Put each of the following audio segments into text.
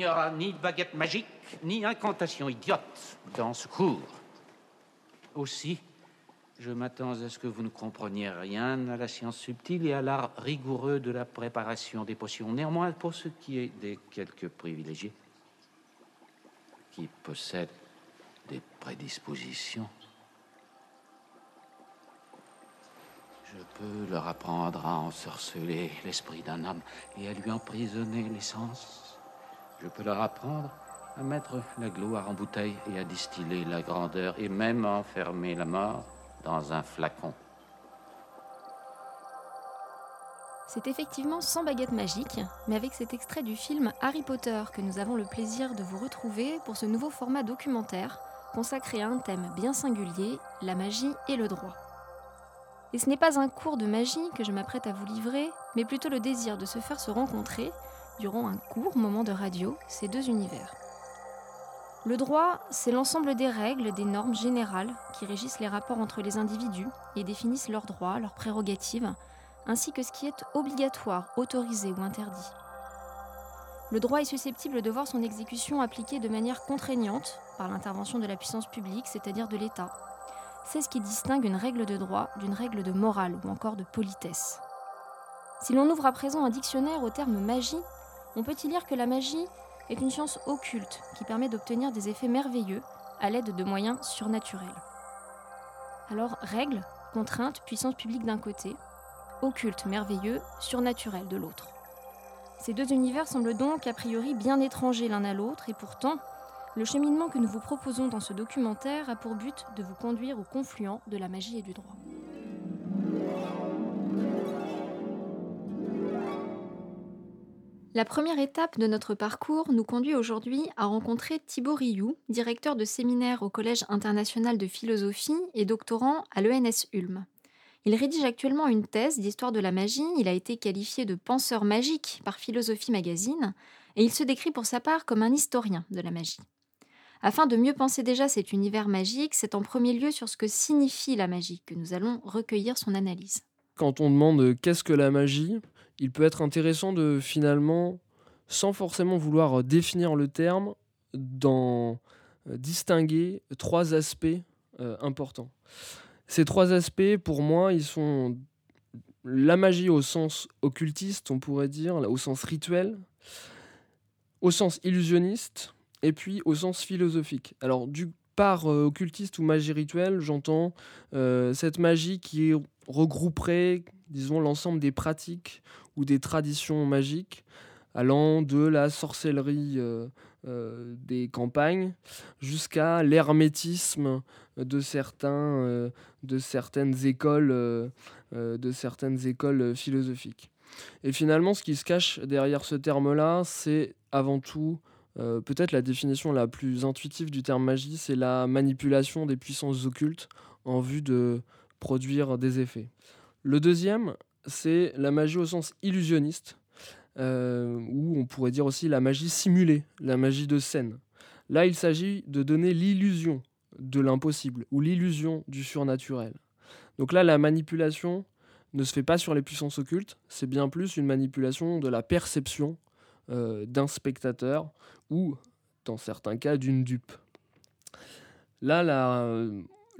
n'y aura ni baguette magique, ni incantation idiote dans ce cours. Aussi, je m'attends à ce que vous ne compreniez rien à la science subtile et à l'art rigoureux de la préparation des potions. Néanmoins, pour ce qui est des quelques privilégiés qui possèdent des prédispositions, je peux leur apprendre à ensorceler l'esprit d'un homme et à lui emprisonner les sens. Je peux leur apprendre à mettre la gloire en bouteille et à distiller la grandeur et même à enfermer la mort dans un flacon. C'est effectivement sans baguette magique, mais avec cet extrait du film Harry Potter que nous avons le plaisir de vous retrouver pour ce nouveau format documentaire consacré à un thème bien singulier, la magie et le droit. Et ce n'est pas un cours de magie que je m'apprête à vous livrer, mais plutôt le désir de se faire se rencontrer, durant un court moment de radio, ces deux univers. Le droit, c'est l'ensemble des règles, des normes générales qui régissent les rapports entre les individus et définissent leurs droits, leurs prérogatives, ainsi que ce qui est obligatoire, autorisé ou interdit. Le droit est susceptible de voir son exécution appliquée de manière contraignante par l'intervention de la puissance publique, c'est-à-dire de l'État. C'est ce qui distingue une règle de droit d'une règle de morale ou encore de politesse. Si l'on ouvre à présent un dictionnaire au terme magie, on peut y lire que la magie est une science occulte qui permet d'obtenir des effets merveilleux à l'aide de moyens surnaturels. Alors, règles, contraintes, puissance publique d'un côté, occulte, merveilleux, surnaturel de l'autre. Ces deux univers semblent donc a priori bien étrangers l'un à l'autre et pourtant, le cheminement que nous vous proposons dans ce documentaire a pour but de vous conduire au confluent de la magie et du droit. La première étape de notre parcours nous conduit aujourd'hui à rencontrer Thibaut Rioux, directeur de séminaire au Collège international de philosophie et doctorant à l'ENS Ulm. Il rédige actuellement une thèse d'histoire de la magie, il a été qualifié de penseur magique par Philosophie Magazine, et il se décrit pour sa part comme un historien de la magie. Afin de mieux penser déjà cet univers magique, c'est en premier lieu sur ce que signifie la magie que nous allons recueillir son analyse. Quand on demande qu'est-ce que la magie, il peut être intéressant de finalement, sans forcément vouloir définir le terme, d'en euh, distinguer trois aspects euh, importants. Ces trois aspects, pour moi, ils sont la magie au sens occultiste, on pourrait dire, au sens rituel, au sens illusionniste, et puis au sens philosophique. Alors, du par euh, occultiste ou magie rituelle, j'entends cette magie qui regrouperait, disons, l'ensemble des pratiques ou des traditions magiques, allant de la sorcellerie euh, euh, des campagnes jusqu'à l'hermétisme de, certains, euh, de certaines écoles, de certaines écoles philosophiques. Et finalement, ce qui se cache derrière ce terme-là, c'est avant tout peut-être la définition la plus intuitive du terme magie, c'est la manipulation des puissances occultes en vue de produire des effets. Le deuxième, c'est la magie au sens illusionniste, euh, ou on pourrait dire aussi la magie simulée, la magie de scène. Là, il s'agit de donner l'illusion de l'impossible ou l'illusion du surnaturel. Donc là, la manipulation ne se fait pas sur les puissances occultes, c'est bien plus une manipulation de la perception euh, d'un spectateur ou, dans certains cas, d'une dupe. Là, la,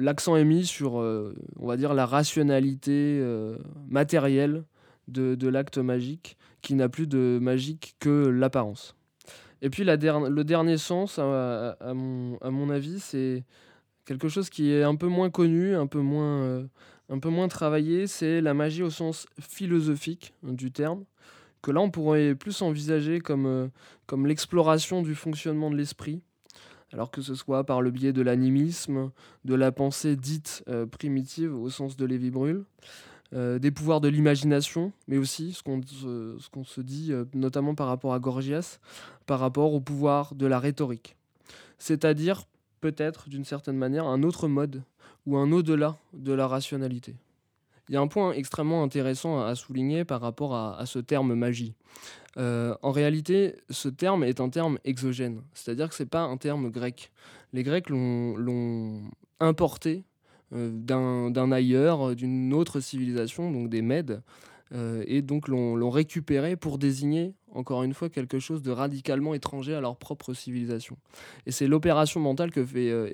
l'accent est mis sur, euh, on va dire, la rationalité euh, matérielle de, l'acte magique, qui n'a plus de magique que l'apparence. Et puis le dernier sens, à, mon, avis, c'est quelque chose qui est un peu moins connu, un peu moins, euh, travaillé, c'est la magie au sens philosophique du terme, que là on pourrait plus envisager comme l'exploration du fonctionnement de l'esprit, alors que ce soit par le biais de l'animisme, de la pensée dite euh, primitive au sens de Lévi Brûle, euh, des pouvoirs de l'imagination, mais aussi ce qu'on se, se dit, euh, notamment par rapport à Gorgias, par rapport au pouvoir de la rhétorique. C'est-à-dire, peut-être, d'une certaine manière, un autre mode ou un au-delà de la rationalité. Il y a un point extrêmement intéressant à souligner par rapport à, ce terme magie. Euh, en réalité, ce terme est un terme exogène, c'est-à-dire que ce n'est pas un terme grec. Les Grecs l'ont importé euh, d'un ailleurs, d'une autre civilisation, donc des Mèdes, euh, et donc l'ont récupéré pour désigner encore une fois, quelque chose de radicalement étranger à leur propre civilisation. Et c'est l'opération mentale que fait, euh,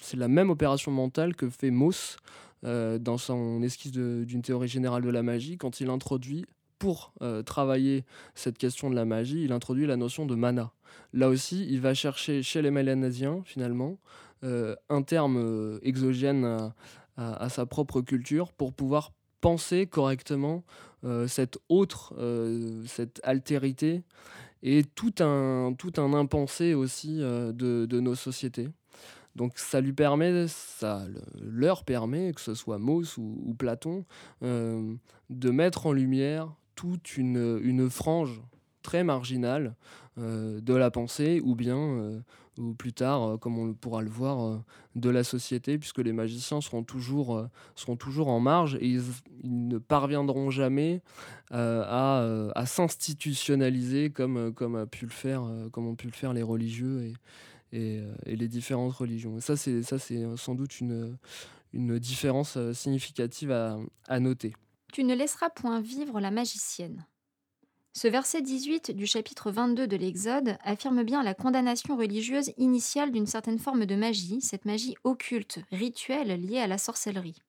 c'est la même opération mentale que fait Mauss euh, dans son esquisse d'une théorie générale de la magie quand il introduit pour euh, travailler cette question de la magie, il introduit la notion de mana. Là aussi, il va chercher chez les Mélanésiens, finalement, un terme exogène à, sa propre culture pour pouvoir penser correctement euh, cette autre, euh, cette altérité et tout un, tout un impensé aussi euh, de, nos sociétés. Donc ça lui permet, ça leur permet, que ce soit Mauss ou, Platon, de mettre en lumière toute une, frange très marginale de la pensée ou bien ou plus tard, euh, comme on pourra le voir, euh, de la société, puisque les magiciens seront toujours, euh, seront toujours en marge et ils, ne parviendront jamais à, s'institutionnaliser comme, a pu le faire, comme ont pu le faire les religieux et, et les différentes religions. Ça, c'est, c'est sans doute une, différence significative à, à noter. Tu ne laisseras point vivre la magicienne. Ce verset 18 du chapitre 22 de l'Exode affirme bien la condamnation religieuse initiale d'une certaine forme de magie, cette magie occulte, rituelle liée à la sorcellerie.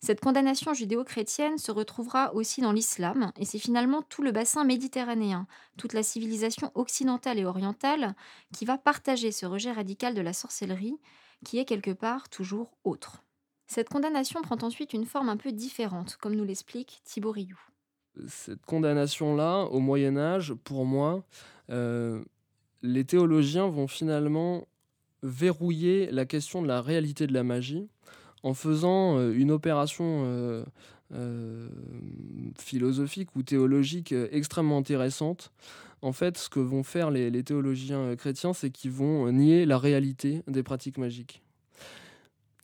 Cette condamnation judéo-chrétienne se retrouvera aussi dans l'islam, et c'est finalement tout le bassin méditerranéen, toute la civilisation occidentale et orientale qui va partager ce rejet radical de la sorcellerie, qui est quelque part toujours autre. Cette condamnation prend ensuite une forme un peu différente, comme nous l'explique Thibaut Rioux cette condamnation-là, au Moyen Âge, pour moi, euh, les théologiens vont finalement verrouiller la question de la réalité de la magie en faisant euh, une opération euh, philosophique ou théologique extrêmement intéressante. En fait, ce que vont faire les théologiens chrétiens, c'est qu'ils vont nier la réalité des pratiques magiques.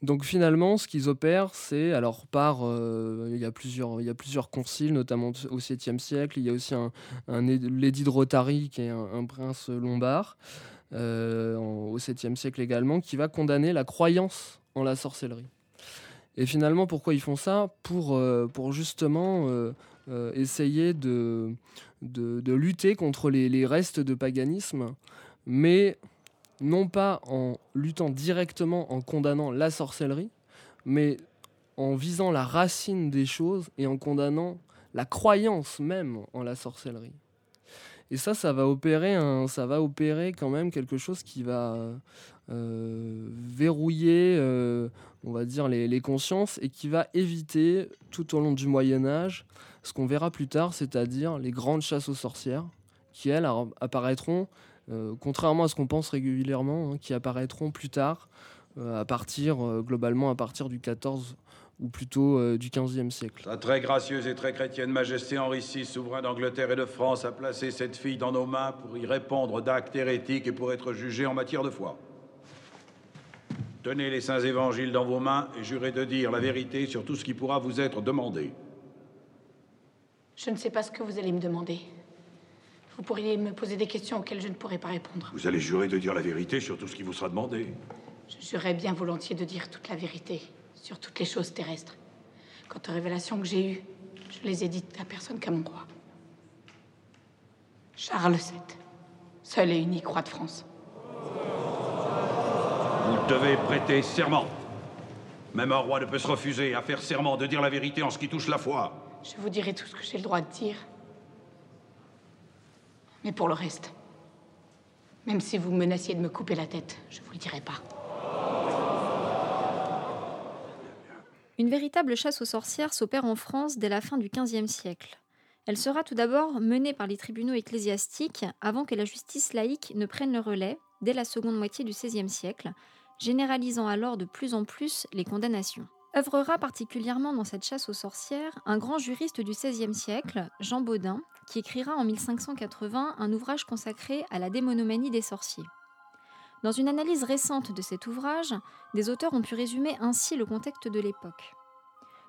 Donc finalement, ce qu'ils opèrent, c'est alors par euh, il y a plusieurs conciles, notamment au 7e siècle. Il y a aussi un, un l'édit de Rotary qui est un, prince lombard euh, au 7e siècle également, qui va condamner la croyance en la sorcellerie. Et finalement, pourquoi ils font ça Pour euh, justement essayer de, de, de lutter contre les restes de paganisme, mais non pas en luttant directement en condamnant la sorcellerie, mais en visant la racine des choses et en condamnant la croyance même en la sorcellerie. Et ça, ça va opérer, quand même quelque chose qui va euh, verrouiller, euh, on va dire, les, consciences et qui va éviter tout au long du Moyen Âge ce qu'on verra plus tard, c'est-à-dire les grandes chasses aux sorcières, qui elles apparaîtront euh, contrairement à ce qu'on pense régulièrement, hein, qui apparaîtront plus tard, à partir, globalement, à partir du 14 ou plutôt du 15e siècle. Sa très gracieuse et très chrétienne Majesté Henri VI, souverain d'Angleterre et de France, a placé cette fille dans nos mains pour y répondre d'actes hérétiques et pour être jugée en matière de foi. Tenez les saints évangiles dans vos mains et jurez de dire la vérité sur tout ce qui pourra vous être demandé. Je ne sais pas ce que vous allez me demander. Vous pourriez me poser des questions auxquelles je ne pourrais pas répondre. Vous allez jurer de dire la vérité sur tout ce qui vous sera demandé. Je jurerais bien volontiers de dire toute la vérité sur toutes les choses terrestres. Quant aux révélations que j'ai eues, je les ai dites à personne qu'à mon roi. Charles VII, seul et unique roi de France. Vous devez prêter serment. Même un roi ne peut se refuser à faire serment de dire la vérité en ce qui touche la foi. Je vous dirai tout ce que j'ai le droit de dire. Mais pour le reste, même si vous menaciez de me couper la tête, je vous le dirai pas. Une véritable chasse aux sorcières s'opère en France dès la fin du XVe siècle. Elle sera tout d'abord menée par les tribunaux ecclésiastiques avant que la justice laïque ne prenne le relais dès la seconde moitié du XVIe siècle, généralisant alors de plus en plus les condamnations. Œuvrera particulièrement dans cette chasse aux sorcières un grand juriste du XVIe siècle, Jean Baudin, qui écrira en 1580 un ouvrage consacré à la démonomanie des sorciers. Dans une analyse récente de cet ouvrage, des auteurs ont pu résumer ainsi le contexte de l'époque.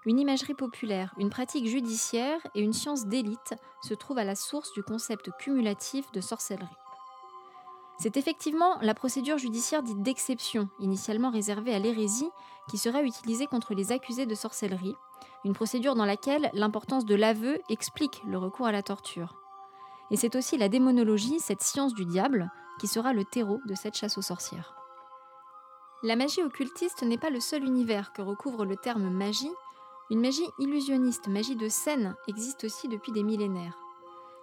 Une imagerie populaire, une pratique judiciaire et une science d'élite se trouvent à la source du concept cumulatif de sorcellerie. C'est effectivement la procédure judiciaire dite d'exception, initialement réservée à l'hérésie, qui sera utilisée contre les accusés de sorcellerie, une procédure dans laquelle l'importance de l'aveu explique le recours à la torture. Et c'est aussi la démonologie, cette science du diable, qui sera le terreau de cette chasse aux sorcières. La magie occultiste n'est pas le seul univers que recouvre le terme magie. Une magie illusionniste, magie de scène, existe aussi depuis des millénaires.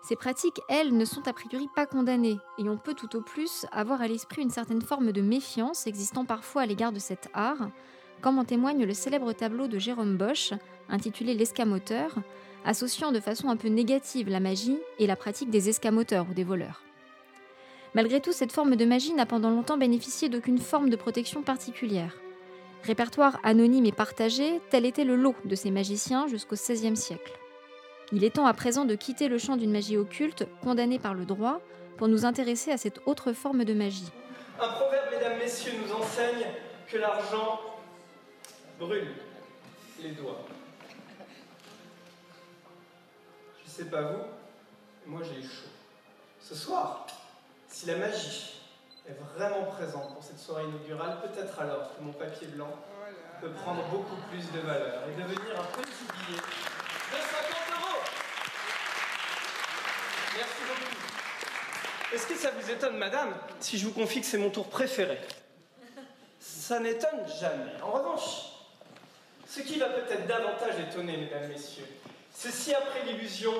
Ces pratiques, elles, ne sont a priori pas condamnées, et on peut tout au plus avoir à l'esprit une certaine forme de méfiance existant parfois à l'égard de cet art, comme en témoigne le célèbre tableau de Jérôme Bosch, intitulé L'escamoteur, associant de façon un peu négative la magie et la pratique des escamoteurs ou des voleurs. Malgré tout, cette forme de magie n'a pendant longtemps bénéficié d'aucune forme de protection particulière. Répertoire anonyme et partagé, tel était le lot de ces magiciens jusqu'au XVIe siècle. Il est temps à présent de quitter le champ d'une magie occulte, condamnée par le droit, pour nous intéresser à cette autre forme de magie. Un proverbe, mesdames, messieurs, nous enseigne que l'argent brûle les doigts. Je sais pas vous, moi j'ai eu chaud. Ce soir, si la magie est vraiment présente pour cette soirée inaugurale, peut-être alors que mon papier blanc peut prendre beaucoup plus de valeur et devenir un petit billet de 50 Merci beaucoup. Est-ce que ça vous étonne, madame, si je vous confie que c'est mon tour préféré? Ça n'étonne jamais. En revanche, ce qui va peut-être davantage étonner, mesdames, messieurs, c'est si après l'illusion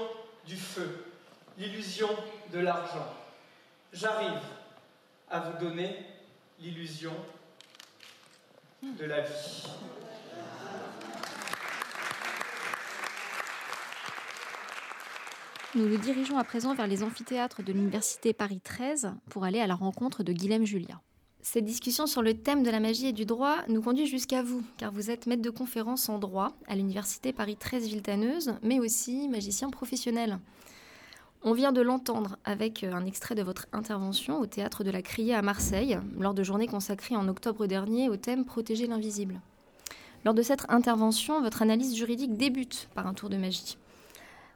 du feu, l'illusion de l'argent, j'arrive à vous donner l'illusion de la vie. Nous nous dirigeons à présent vers les amphithéâtres de l'Université Paris 13 pour aller à la rencontre de Guilhem Julia. Cette discussion sur le thème de la magie et du droit nous conduit jusqu'à vous, car vous êtes maître de conférence en droit à l'Université Paris 13 Villetaneuse, mais aussi magicien professionnel. On vient de l'entendre avec un extrait de votre intervention au théâtre de la Criée à Marseille, lors de journées consacrées en octobre dernier au thème Protéger l'invisible. Lors de cette intervention, votre analyse juridique débute par un tour de magie.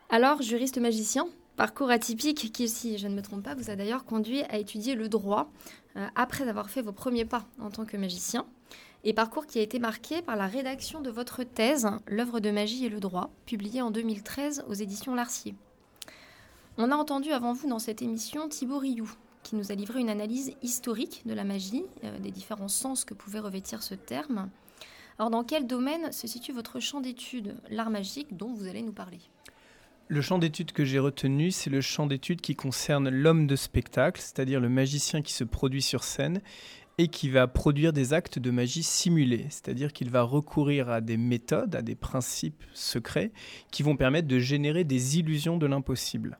Alors, juriste magicien, parcours atypique qui, si je ne me trompe pas, vous a d'ailleurs conduit à étudier le droit euh, après avoir fait vos premiers pas en tant que magicien, et parcours qui a été marqué par la rédaction de votre thèse, L'œuvre de magie et le droit, publiée en 2013 aux éditions Larcier. On a entendu avant vous dans cette émission Thibaut Rioux, qui nous a livré une analyse historique de la magie, euh, des différents sens que pouvait revêtir ce terme. Alors, dans quel domaine se situe votre champ d'étude, l'art magique dont vous allez nous parler? Le champ d'étude que j'ai retenu, c'est le champ d'étude qui concerne l'homme de spectacle, c'est-à-dire le magicien qui se produit sur scène et qui va produire des actes de magie simulés, c'est-à-dire qu'il va recourir à des méthodes, à des principes secrets qui vont permettre de générer des illusions de l'impossible.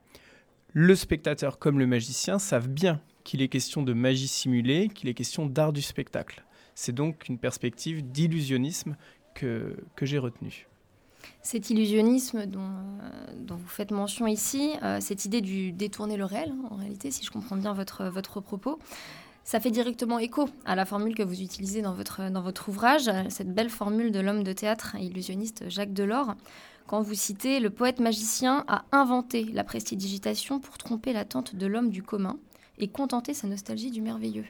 Le spectateur comme le magicien savent bien qu'il est question de magie simulée, qu'il est question d'art du spectacle. C'est donc une perspective d'illusionnisme que, que j'ai retenue. Cet illusionnisme dont, euh, vous faites mention ici, euh, cette idée du détourner le réel, en réalité, si je comprends bien votre, votre propos, ça fait directement écho à la formule que vous utilisez dans votre, ouvrage, cette belle formule de l'homme de théâtre illusionniste Jacques Delors, quand vous citez Le poète magicien a inventé la prestidigitation pour tromper l'attente de l'homme du commun et contenter sa nostalgie du merveilleux.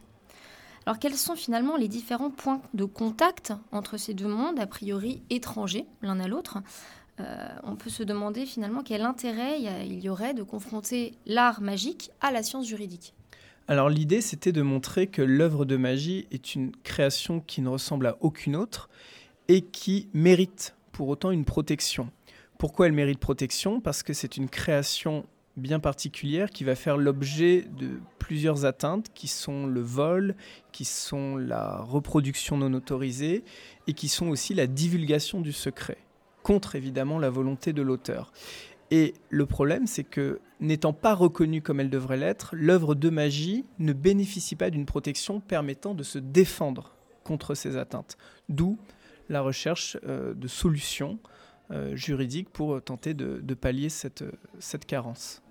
Alors quels sont finalement les différents points de contact entre ces deux mondes, a priori étrangers l'un à l'autre? Euh, On peut se demander finalement quel intérêt il y aurait de confronter l'art magique à la science juridique. Alors l'idée c'était de montrer que l'œuvre de magie est une création qui ne ressemble à aucune autre et qui mérite pour autant une protection. Pourquoi elle mérite protection? Parce que c'est une création bien particulière qui va faire l'objet de plusieurs atteintes qui sont le vol, qui sont la reproduction non autorisée et qui sont aussi la divulgation du secret, contre évidemment la volonté de l'auteur. Et le problème, c'est que n'étant pas reconnue comme elle devrait l'être, l'œuvre de magie ne bénéficie pas d'une protection permettant de se défendre contre ces atteintes. D'où la recherche euh, de solutions euh, juridiques pour tenter de, pallier cette carence.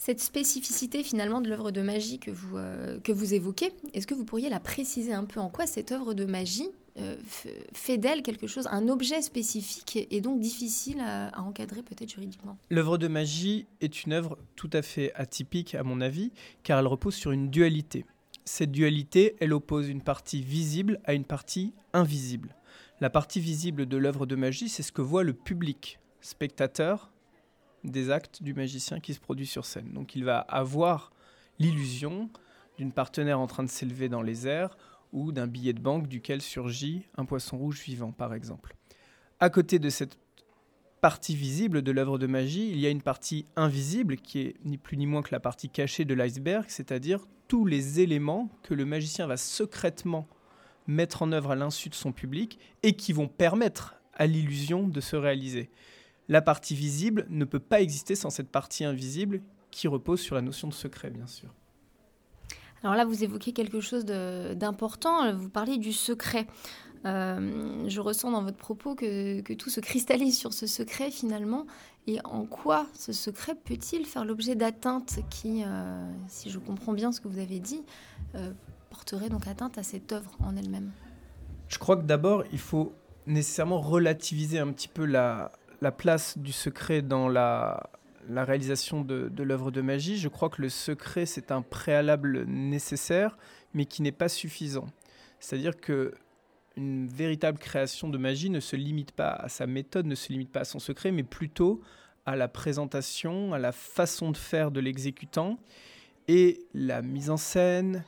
Cette spécificité finalement de l'œuvre de magie que vous, euh, que vous évoquez, est-ce que vous pourriez la préciser un peu en quoi cette œuvre de magie euh, fait d'elle quelque chose, un objet spécifique et donc difficile à, encadrer peut-être juridiquement? L'œuvre de magie est une œuvre tout à fait atypique à mon avis, car elle repose sur une dualité. Cette dualité, elle oppose une partie visible à une partie invisible. La partie visible de l'œuvre de magie, c'est ce que voit le public, spectateur, des actes du magicien qui se produit sur scène. Donc il va avoir l'illusion d'une partenaire en train de s'élever dans les airs ou d'un billet de banque duquel surgit un poisson rouge vivant, par exemple. À côté de cette partie visible de l'œuvre de magie, il y a une partie invisible qui est ni plus ni moins que la partie cachée de l'iceberg, c'est-à-dire tous les éléments que le magicien va secrètement mettre en œuvre à l'insu de son public et qui vont permettre à l'illusion de se réaliser. La partie visible ne peut pas exister sans cette partie invisible qui repose sur la notion de secret, bien sûr. Alors là, vous évoquez quelque chose d'important, vous parlez du secret. Euh, je ressens dans votre propos que, tout se cristallise sur ce secret finalement. Et en quoi ce secret peut-il faire l'objet d'atteintes qui, euh, si je comprends bien ce que vous avez dit, euh, porterait donc atteinte à cette œuvre en elle-même? Je crois que d'abord, il faut nécessairement relativiser un petit peu la, place du secret dans la, réalisation de, de l'œuvre de magie. Je crois que le secret, c'est un préalable nécessaire, mais qui n'est pas suffisant. C'est-à-dire que une véritable création de magie ne se limite pas à sa méthode, ne se limite pas à son secret, mais plutôt à la présentation, à la façon de faire de l'exécutant et la mise en scène,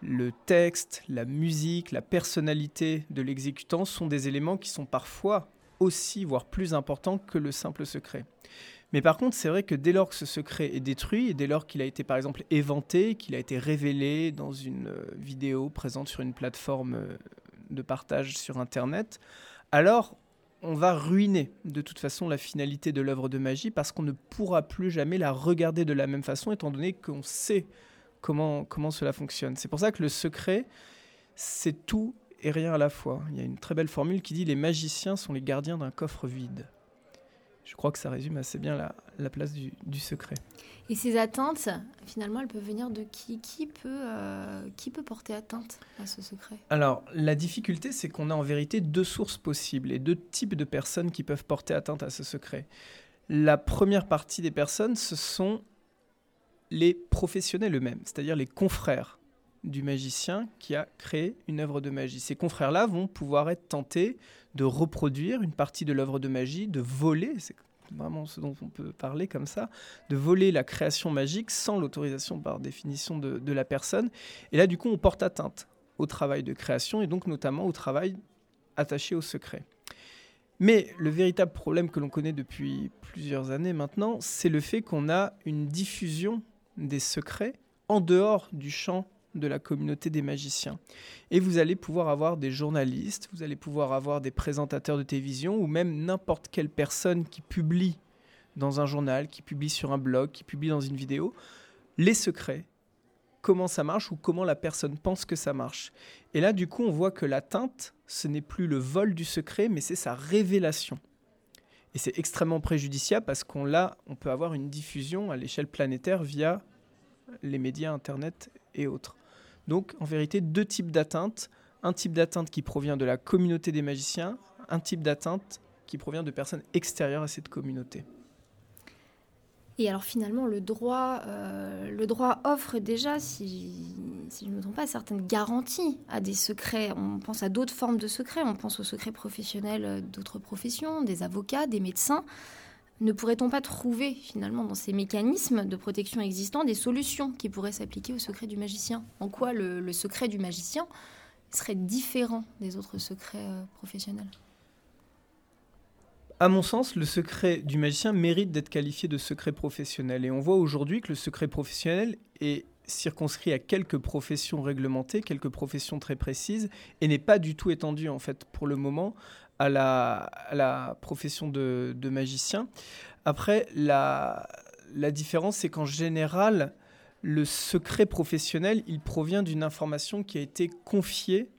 le texte, la musique, la personnalité de l'exécutant sont des éléments qui sont parfois aussi, voire plus importants que le simple secret. Mais par contre, c'est vrai que dès lors que ce secret est détruit, et dès lors qu'il a été par exemple éventé, qu'il a été révélé dans une euh, vidéo présente sur une plateforme euh, de partage sur Internet, alors on va ruiner de toute façon la finalité de l'œuvre de magie parce qu'on ne pourra plus jamais la regarder de la même façon étant donné qu'on sait comment, comment cela fonctionne. C'est pour ça que le secret, c'est tout et rien à la fois. Il y a une très belle formule qui dit les magiciens sont les gardiens d'un coffre vide. Je crois que ça résume assez bien la, place du, secret. Et ces atteintes, finalement, elles peuvent venir de qui? Qui peut, euh, qui peut porter atteinte à ce secret? Alors, la difficulté, c'est qu'on a en vérité deux sources possibles et deux types de personnes qui peuvent porter atteinte à ce secret. La première partie des personnes, ce sont les professionnels eux-mêmes, c'est-à-dire les confrères du magicien qui a créé une œuvre de magie. Ces confrères-là vont pouvoir être tentés de reproduire une partie de l'œuvre de magie, de voler, c'est vraiment ce dont on peut parler comme ça, de voler la création magique sans l'autorisation par définition de, la personne. Et là, du coup, on porte atteinte au travail de création et donc notamment au travail attaché au secret. Mais le véritable problème que l'on connaît depuis plusieurs années maintenant, c'est le fait qu'on a une diffusion des secrets en dehors du champ de la communauté des magiciens. Et vous allez pouvoir avoir des journalistes, vous allez pouvoir avoir des présentateurs de télévision ou même n'importe quelle personne qui publie dans un journal, qui publie sur un blog, qui publie dans une vidéo, les secrets, comment ça marche ou comment la personne pense que ça marche. Et là, du coup, on voit que l'atteinte, ce n'est plus le vol du secret, mais c'est sa révélation. Et c'est extrêmement préjudiciable parce qu'on on peut avoir une diffusion à l'échelle planétaire via les médias, Internet et autres. Donc, en vérité, deux types d'atteintes. Un type d'atteinte qui provient de la communauté des magiciens, un type d'atteinte qui provient de personnes extérieures à cette communauté. Et alors finalement, le droit, euh, le droit offre déjà, si, si je ne me trompe pas, certaines garanties à des secrets. On pense à d'autres formes de secrets, on pense aux secrets professionnels d'autres professions, des avocats, des médecins. Ne pourrait-on pas trouver finalement dans ces mécanismes de protection existants des solutions qui pourraient s'appliquer au secret du magicien? En quoi le, secret du magicien serait différent des autres secrets euh, professionnels? À mon sens, le secret du magicien mérite d'être qualifié de secret professionnel. Et on voit aujourd'hui que le secret professionnel est circonscrit à quelques professions réglementées, quelques professions très précises, et n'est pas du tout étendu en fait pour le moment à la, profession de, magicien. Après, la, la différence, c'est qu'en général, le secret professionnel, il provient d'une information qui a été confiée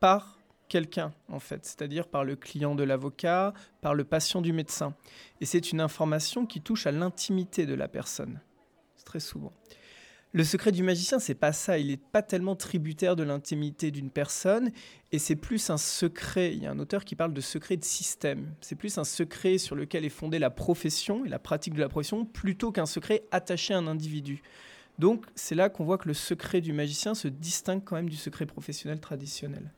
par quelqu'un, en fait, c'est-à-dire par le client de l'avocat, par le patient du médecin. Et c'est une information qui touche à l'intimité de la personne, très souvent. Le secret du magicien, c'est pas ça. Il n'est pas tellement tributaire de l'intimité d'une personne, et c'est plus un secret. Il y a un auteur qui parle de secret de système. C'est plus un secret sur lequel est fondée la profession et la pratique de la profession, plutôt qu'un secret attaché à un individu. Donc, c'est là qu'on voit que le secret du magicien se distingue quand même du secret professionnel traditionnel.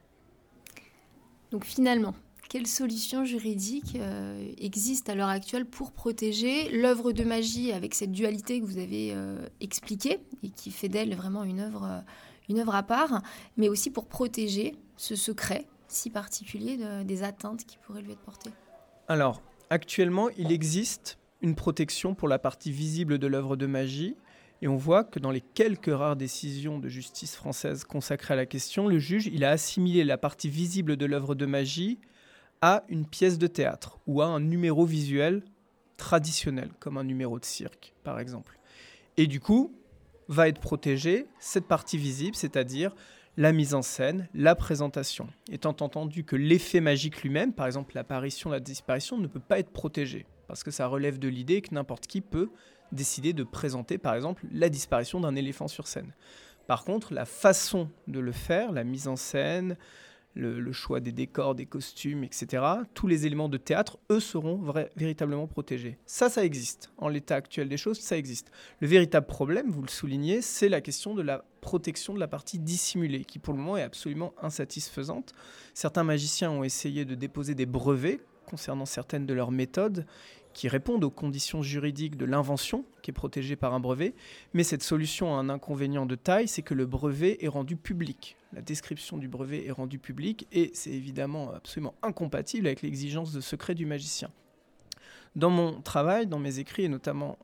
Donc finalement, quelles solutions juridiques euh, existent à l'heure actuelle pour protéger l'œuvre de magie avec cette dualité que vous avez euh, expliquée et qui fait d'elle vraiment une œuvre, euh, une œuvre à part, mais aussi pour protéger ce secret si particulier des atteintes qui pourraient lui être portées? Alors, actuellement, il existe une protection pour la partie visible de l'œuvre de magie. Et on voit que dans les quelques rares décisions de justice française consacrées à la question, le juge il a assimilé la partie visible de l'œuvre de magie à une pièce de théâtre ou à un numéro visuel traditionnel, comme un numéro de cirque, par exemple. Et du coup, va être protégée cette partie visible, c'est-à-dire la mise en scène, la présentation, étant entendu que l'effet magique lui-même, par exemple l'apparition, la disparition, ne peut pas être protégé, parce que ça relève de l'idée que n'importe qui peut décider de présenter, par exemple, la disparition d'un éléphant sur scène. Par contre, la façon de le faire, la mise en scène, le, choix des décors, des costumes, etc., tous les éléments de théâtre, eux, seront véritablement protégés. Ça, ça existe. En l'état actuel des choses, ça existe. Le véritable problème, vous le soulignez, c'est la question de la protection de la partie dissimulée, qui pour le moment est absolument insatisfaisante. Certains magiciens ont essayé de déposer des brevets concernant certaines de leurs méthodes qui répondent aux conditions juridiques de l'invention, qui est protégée par un brevet, mais cette solution a un inconvénient de taille, c'est que le brevet est rendu public. La description du brevet est rendue publique et c'est évidemment absolument incompatible avec l'exigence de secret du magicien. Dans mon travail, dans mes écrits et notamment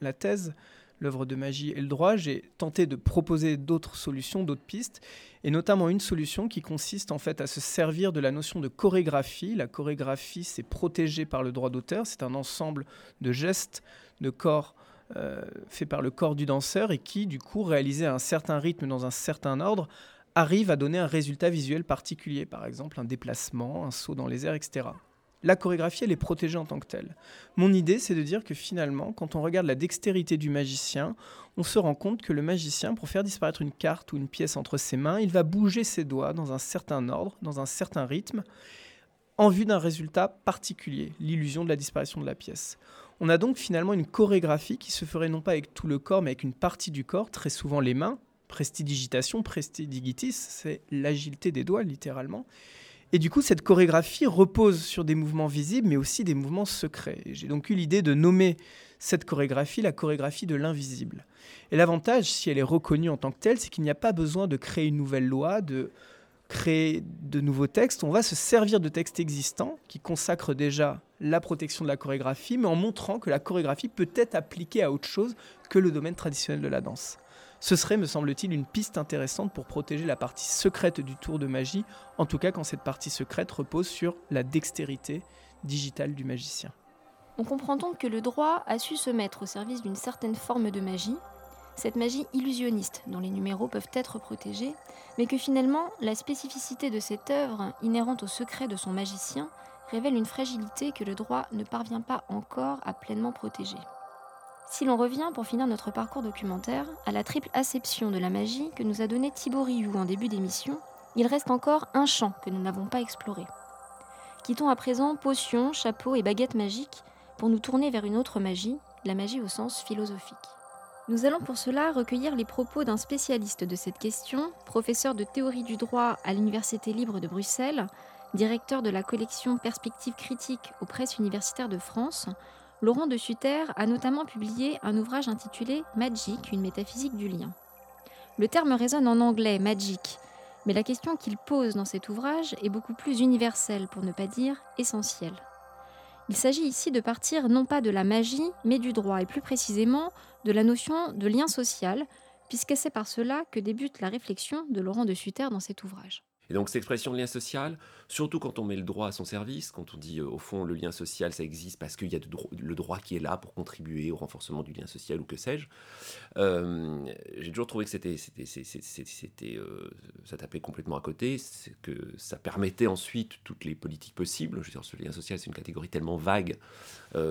la thèse, l'œuvre de magie et le droit, j'ai tenté de proposer d'autres solutions, d'autres pistes, et notamment une solution qui consiste en fait à se servir de la notion de chorégraphie. La chorégraphie, c'est protégé par le droit d'auteur, c'est un ensemble de gestes, de corps euh, faits par le corps du danseur et qui, du coup, réalisé à un certain rythme dans un certain ordre, arrive à donner un résultat visuel particulier, par exemple un déplacement, un saut dans les airs, etc la chorégraphie, elle est protégée en tant que telle. Mon idée, c'est de dire que finalement, quand on regarde la dextérité du magicien, on se rend compte que le magicien, pour faire disparaître une carte ou une pièce entre ses mains, il va bouger ses doigts dans un certain ordre, dans un certain rythme, en vue d'un résultat particulier, l'illusion de la disparition de la pièce. On a donc finalement une chorégraphie qui se ferait non pas avec tout le corps, mais avec une partie du corps, très souvent les mains. Prestidigitation, prestidigitis, c'est l'agilité des doigts littéralement. Et du coup, cette chorégraphie repose sur des mouvements visibles, mais aussi des mouvements secrets. J'ai donc eu l'idée de nommer cette chorégraphie la chorégraphie de l'invisible. Et l'avantage, si elle est reconnue en tant que telle, c'est qu'il n'y a pas besoin de créer une nouvelle loi, de créer de nouveaux textes. On va se servir de textes existants qui consacrent déjà la protection de la chorégraphie, mais en montrant que la chorégraphie peut être appliquée à autre chose que le domaine traditionnel de la danse. Ce serait, me semble-t-il, une piste intéressante pour protéger la partie secrète du tour de magie, en tout cas quand cette partie secrète repose sur la dextérité digitale du magicien. On comprend donc que le droit a su se mettre au service d'une certaine forme de magie, cette magie illusionniste dont les numéros peuvent être protégés, mais que finalement la spécificité de cette œuvre, inhérente au secret de son magicien, révèle une fragilité que le droit ne parvient pas encore à pleinement protéger. Si l'on revient, pour finir notre parcours documentaire, à la triple acception de la magie que nous a donnée Thibaut Rioux en début d'émission, il reste encore un champ que nous n'avons pas exploré. Quittons à présent potions, chapeaux et baguettes magiques pour nous tourner vers une autre magie, la magie au sens philosophique. Nous allons pour cela recueillir les propos d'un spécialiste de cette question, professeur de théorie du droit à l'Université libre de Bruxelles, directeur de la collection Perspectives critiques aux presses universitaires de France, Laurent de Sutter a notamment publié un ouvrage intitulé Magic, une métaphysique du lien. Le terme résonne en anglais, magic, mais la question qu'il pose dans cet ouvrage est beaucoup plus universelle, pour ne pas dire essentielle. Il s'agit ici de partir non pas de la magie, mais du droit, et plus précisément de la notion de lien social, puisque c'est par cela que débute la réflexion de Laurent de Sutter dans cet ouvrage. Et donc cette expression de lien social, surtout quand on met le droit à son service, quand on dit euh, au fond le lien social ça existe parce qu'il y a le droit qui est là pour contribuer au renforcement du lien social ou que sais-je, euh, j'ai toujours trouvé que c'était, euh, ça tapait complètement à côté, que ça permettait ensuite toutes les politiques possibles. Je veux dire, ce lien social c'est une catégorie tellement vague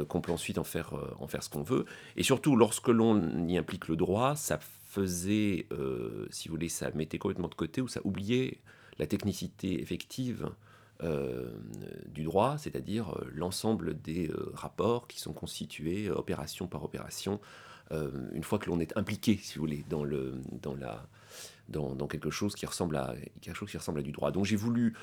qu'on peut ensuite en faire, en faire ce qu'on veut. Et surtout lorsque l'on y implique le droit, ça faisait, si vous voulez, ça mettait complètement de côté ou ça oubliait la technicité effective euh, du droit, c'est-à-dire euh, l'ensemble des euh, rapports qui sont constitués opération par opération, une fois que l'on est impliqué, si vous voulez, dans, le, dans, la, dans, quelque, chose qui ressemble à, quelque chose qui ressemble à du droit. Donc j'ai voulu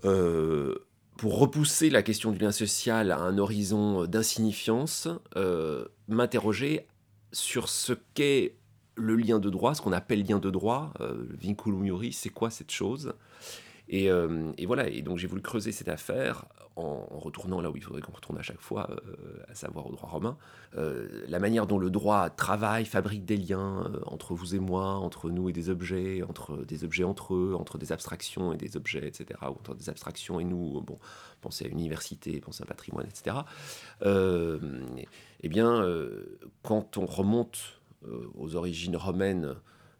pour repousser la question du lien social à un horizon d'insignifiance, m'interroger sur ce qu'est le lien de droit, ce qu'on appelle lien de droit, euh, vinculum iuris, c'est quoi cette chose? Et, euh, et, voilà, et donc j'ai voulu creuser cette affaire en, retournant là où il faudrait qu'on retourne à chaque fois, euh, à savoir au droit romain. Euh, la manière dont le droit travaille, fabrique des liens entre vous et moi, entre nous et des objets, entre des objets entre eux, entre des abstractions et des objets, etc., ou entre des abstractions et nous. Bon, pensez à une université, pensez à un patrimoine, etc. eh bien, quand on remonte aux origines romaines,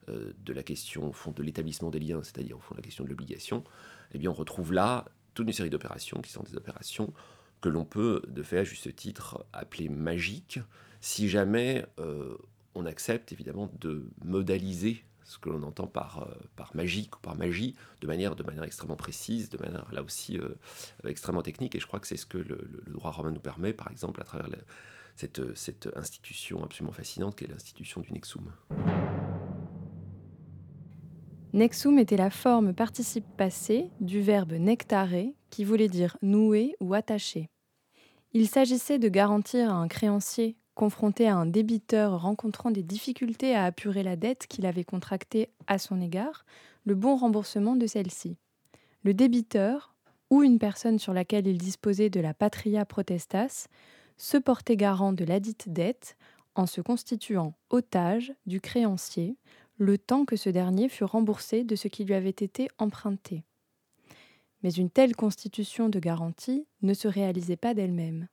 de la question fond de l'établissement des liens, c'est-à-dire au fond la question de l'obligation, eh bien on retrouve là toute une série d'opérations qui sont des opérations que l'on peut, de fait, à juste titre, appeler magiques, si jamais euh, on accepte évidemment de modaliser ce que l'on entend par, euh, par magique ou par magie, de manière, de manière extrêmement précise, de manière là aussi euh, extrêmement technique. Et je crois que c'est ce que le, droit romain nous permet, par exemple, à travers la, cette, cette institution absolument fascinante qu'est l'institution du Nexum. Nexum était la forme participe passé du verbe nectare, qui voulait dire nouer ou attacher. Il s'agissait de garantir à un créancier confronté à un débiteur rencontrant des difficultés à apurer la dette qu'il avait contractée à son égard, le bon remboursement de celle-ci. Le débiteur, ou une personne sur laquelle il disposait de la patria protestas, se portait garant de ladite dette en se constituant otage du créancier le temps que ce dernier fut remboursé de ce qui lui avait été emprunté. Mais une telle constitution de garantie ne se réalisait pas d'elle-même.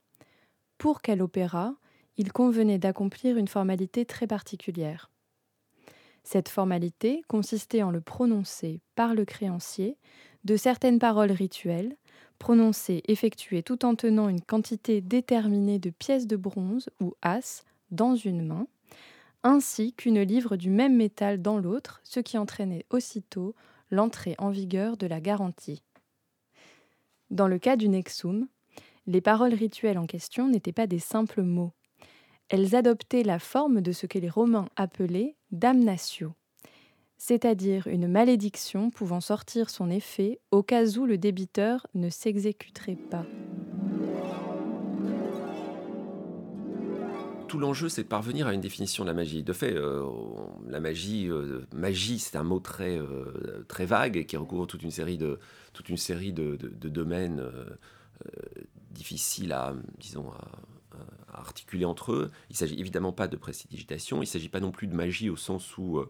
Pour qu'elle opérât, il convenait d'accomplir une formalité très particulière. Cette formalité consistait en le prononcer par le créancier de certaines paroles rituelles, prononcées effectuées tout en tenant une quantité déterminée de pièces de bronze ou as dans une main, ainsi qu'une livre du même métal dans l'autre, ce qui entraînait aussitôt l'entrée en vigueur de la garantie. Dans le cas du Nexum, les paroles rituelles en question n'étaient pas des simples mots. Elles adoptaient la forme de ce que les Romains appelaient damnatio, c'est-à-dire une malédiction pouvant sortir son effet au cas où le débiteur ne s'exécuterait pas. tout l'enjeu, c'est de parvenir à une définition de la magie. De fait, euh, la magie, euh, magie, c'est un mot très euh, très vague qui recouvre toute une série de domaines difficiles à disons à, articuler entre eux. Il s'agit évidemment pas de prestidigitation. Il s'agit pas non plus de magie au sens où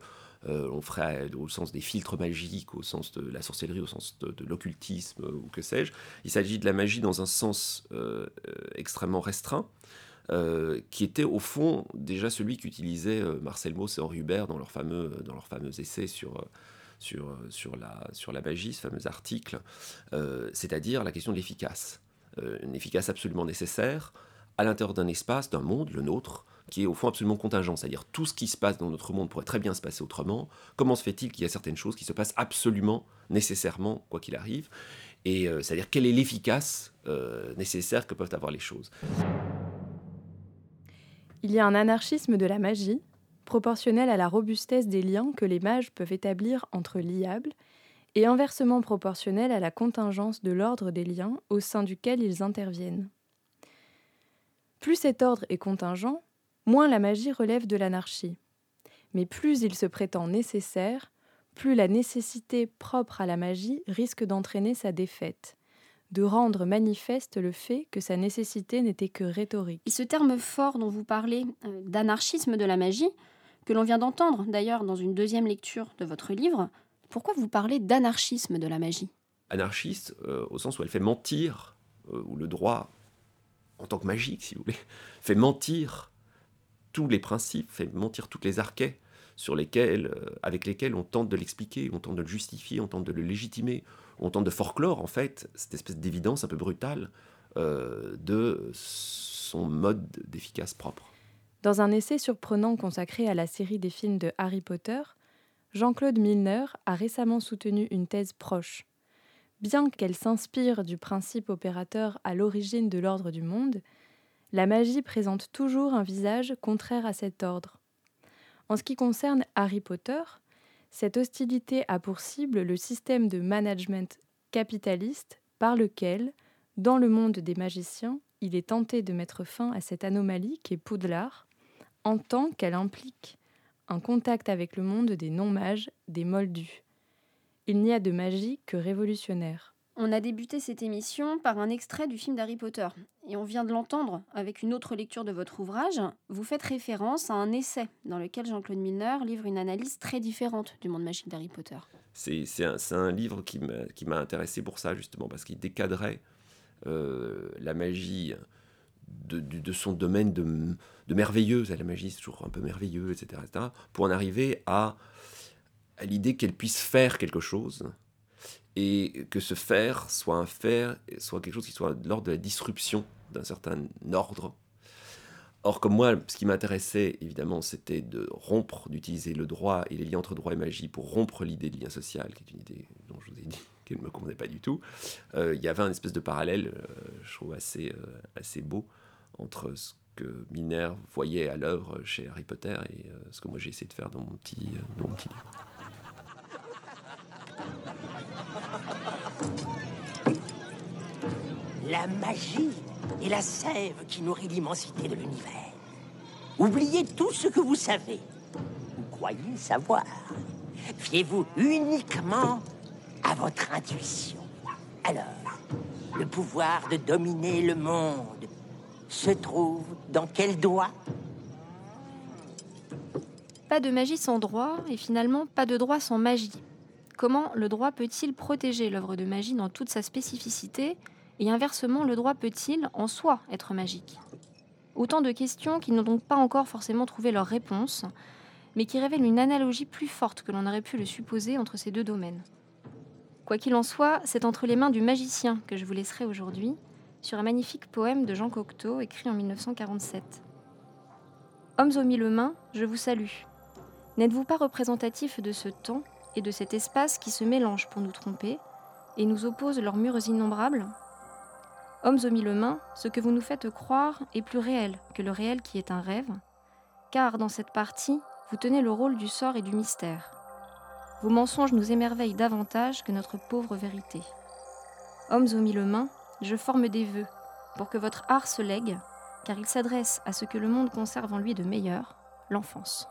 on ferait au sens des filtres magiques, au sens de la sorcellerie, au sens de, l'occultisme ou que sais-je. Il s'agit de la magie dans un sens extrêmement restreint. Euh, qui était au fond déjà celui qu'utilisaient euh, Marcel Mauss et Henri Hubert dans leur fameux, dans fameux essai sur, euh, sur, sur, la, sur la magie, ce fameux article, euh, c'est-à-dire la question de l'efficace. Euh, une efficace absolument nécessaire à l'intérieur d'un espace, d'un monde, le nôtre, qui est au fond absolument contingent, c'est-à-dire tout ce qui se passe dans notre monde pourrait très bien se passer autrement. Comment se fait-il qu'il y a certaines choses qui se passent absolument, nécessairement, quoi qu'il arrive? Et euh, c'est-à-dire quelle est l'efficace nécessaire que peuvent avoir les choses? Il y a un anarchisme de la magie, proportionnel à la robustesse des liens que les mages peuvent établir entre liables, et inversement proportionnel à la contingence de l'ordre des liens au sein duquel ils interviennent. Plus cet ordre est contingent, moins la magie relève de l'anarchie. Mais plus il se prétend nécessaire, plus la nécessité propre à la magie risque d'entraîner sa défaite de rendre manifeste le fait que sa nécessité n'était que rhétorique. Et ce terme fort dont vous parlez, euh, d'anarchisme de la magie, que l'on vient d'entendre d'ailleurs dans une deuxième lecture de votre livre, pourquoi vous parlez d'anarchisme de la magie? Anarchiste euh, au sens où elle fait mentir, euh, où le droit, en tant que magique si vous voulez, fait mentir tous les principes, fait mentir toutes les archets sur lesquels, euh, avec lesquels on tente de l'expliquer, on tente de le justifier, on tente de le légitimer, on tente de folklore en fait cette espèce d'évidence un peu brutale euh, de son mode d'efficace propre. Dans un essai surprenant consacré à la série des films de Harry Potter, Jean-Claude Milner a récemment soutenu une thèse proche. Bien qu'elle s'inspire du principe opérateur à l'origine de l'ordre du monde, la magie présente toujours un visage contraire à cet ordre. En ce qui concerne Harry Potter, cette hostilité a pour cible le système de management capitaliste par lequel, dans le monde des magiciens, il est tenté de mettre fin à cette anomalie qu'est Poudlard, en tant qu'elle implique un contact avec le monde des non-mages, des moldus. Il n'y a de magie que révolutionnaire. On a débuté cette émission par un extrait du film d'Harry Potter. Et on vient de l'entendre avec une autre lecture de votre ouvrage. Vous faites référence à un essai dans lequel Jean-Claude Milner livre une analyse très différente du monde magique d'Harry Potter. C'est un, livre qui m'a intéressé pour ça, justement, parce qu'il décadrait euh, la magie de, son domaine de, merveilleux, la magie c'est toujours un peu merveilleux, etc., pour en arriver à l'idée qu'elle puisse faire quelque chose, et que ce faire soit un faire, soit quelque chose qui soit de l'ordre de la disruption d'un certain ordre. Or, comme moi, ce qui m'intéressait, évidemment, c'était de rompre, d'utiliser le droit et les liens entre droit et magie pour rompre l'idée de lien social, qui est une idée dont je vous ai dit qu'elle ne me convenait pas du tout. Euh, il y avait un espèce de parallèle, euh, je trouve, assez, euh, assez beau entre ce que Miner voyait à l'œuvre chez Harry Potter et ce que moi j'ai essayé de faire dans mon petit, dans mon petit livre. La magie est la sève qui nourrit l'immensité de l'univers. Oubliez tout ce que vous savez, vous croyez savoir. Fiez-vous uniquement à votre intuition. Alors, le pouvoir de dominer le monde se trouve dans quel doigt? Pas de magie sans droit et finalement pas de droit sans magie. Comment le droit peut-il protéger l'œuvre de magie dans toute sa spécificité et inversement le droit peut-il en soi être magique? Autant de questions qui n'ont donc pas encore forcément trouvé leur réponse, mais qui révèlent une analogie plus forte que l'on aurait pu le supposer entre ces deux domaines. Quoi qu'il en soit, c'est entre les mains du magicien que je vous laisserai aujourd'hui, sur un magnifique poème de Jean Cocteau écrit en 1947. Hommes aux mille mains, je vous salue. N'êtes-vous pas représentatif de ce temps et de cet espace qui se mélangent pour nous tromper et nous opposent leurs murs innombrables? Hommes aux mille mains, ce que vous nous faites croire est plus réel que le réel qui est un rêve, car dans cette partie, vous tenez le rôle du sort et du mystère. Vos mensonges nous émerveillent davantage que notre pauvre vérité. Hommes aux mille mains, je forme des vœux pour que votre art se lègue, car il s'adresse à ce que le monde conserve en lui de meilleur, l'enfance.